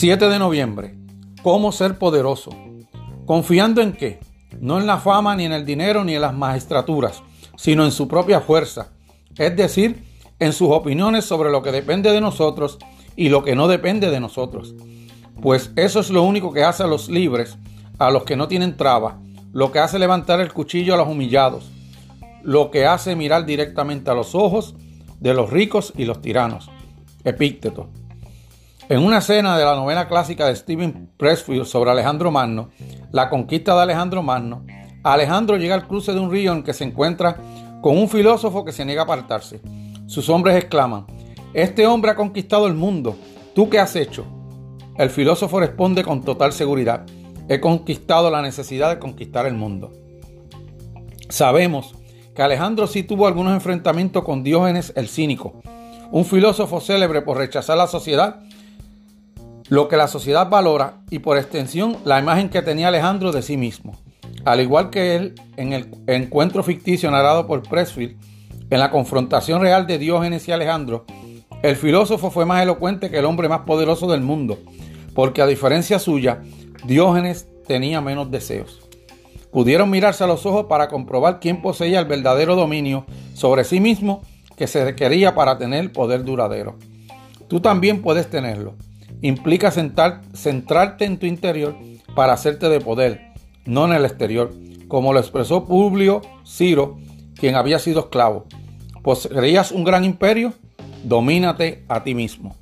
7 de noviembre. ¿Cómo ser poderoso? Confiando en qué? No en la fama, ni en el dinero, ni en las magistraturas, sino en su propia fuerza, es decir, en sus opiniones sobre lo que depende de nosotros y lo que no depende de nosotros. Pues eso es lo único que hace a los libres, a los que no tienen traba, lo que hace levantar el cuchillo a los humillados, lo que hace mirar directamente a los ojos de los ricos y los tiranos. Epícteto. En una escena de la novela clásica de Stephen Pressfield sobre Alejandro Magno, la conquista de Alejandro Magno, Alejandro llega al cruce de un río en que se encuentra con un filósofo que se niega a apartarse. Sus hombres exclaman, este hombre ha conquistado el mundo, ¿tú qué has hecho? El filósofo responde con total seguridad, he conquistado la necesidad de conquistar el mundo. Sabemos Alejandro sí tuvo algunos enfrentamientos con Diógenes el cínico, un filósofo célebre por rechazar la sociedad, lo que la sociedad valora y por extensión la imagen que tenía Alejandro de sí mismo. Al igual que él, en el encuentro ficticio narrado por Pressfield, en la confrontación real de Diógenes y Alejandro, el filósofo fue más elocuente que el hombre más poderoso del mundo, porque a diferencia suya, Diógenes tenía menos deseos. Pudieron mirarse a los ojos para comprobar quién poseía el verdadero dominio sobre sí mismo que se requería para tener poder duradero. Tú también puedes tenerlo. Implica centrarte en tu interior para hacerte de poder, no en el exterior, como lo expresó Publio Ciro, quien había sido esclavo. ¿Poseerías un gran imperio? Domínate a ti mismo.